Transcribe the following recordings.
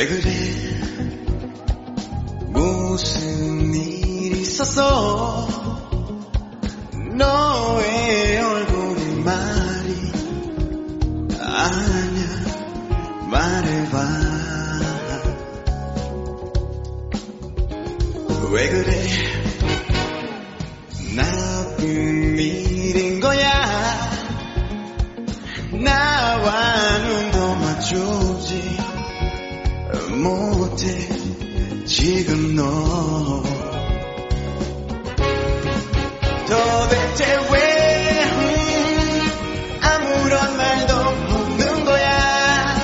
왜 그래? 무슨 일 있었어? 너의 얼굴이 말이 아냐 말해봐. 왜 그래 못해 지금 너? 도대체 왜 음, 아무런 말도 없는 거야?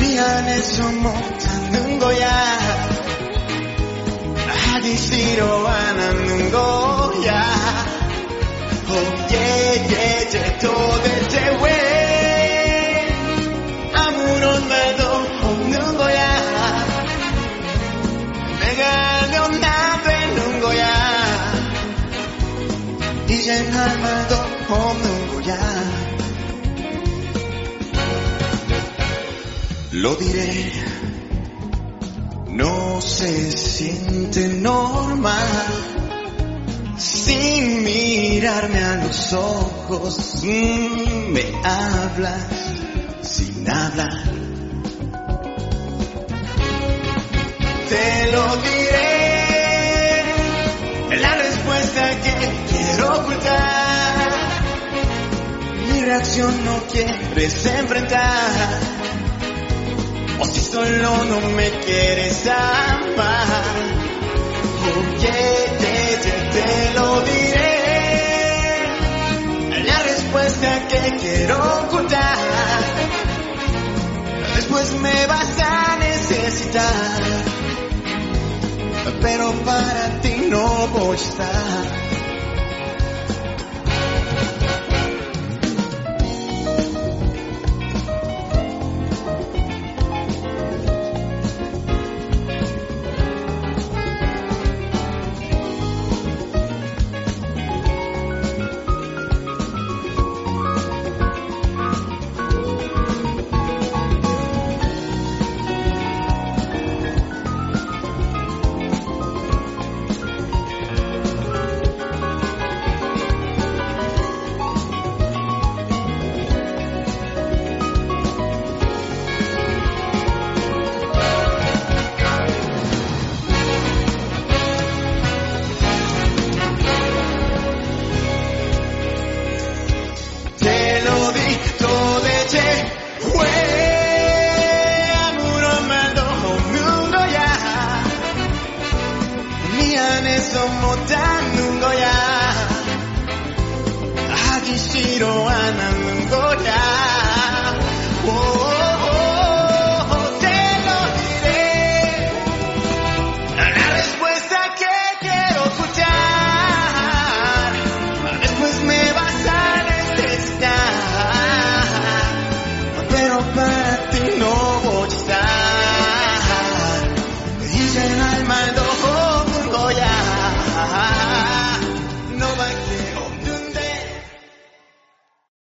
미안해서 못하는 거야? 하기 싫어 안 하는 거야? oh yeah yeah 도대체 왜 이젠 할 말도 없는 거야 Lo diré, no se siente normal sin mirarme a los ojos. mm, me hablas sin hablar. Te lo diré, la respuesta que quiero ocultar. Mi reacción no quieres enfrentar. O si solo no me quieres amar. Yeah, yeah, yeah, te lo diré. La respuesta que quiero ocultar. Después me vas a necesitar. Pero para ti no voy a estar. 대체 왜 아무런 말도 없는 거야? 네 미안해서 못 닿는 거야? 하기 싫어 안한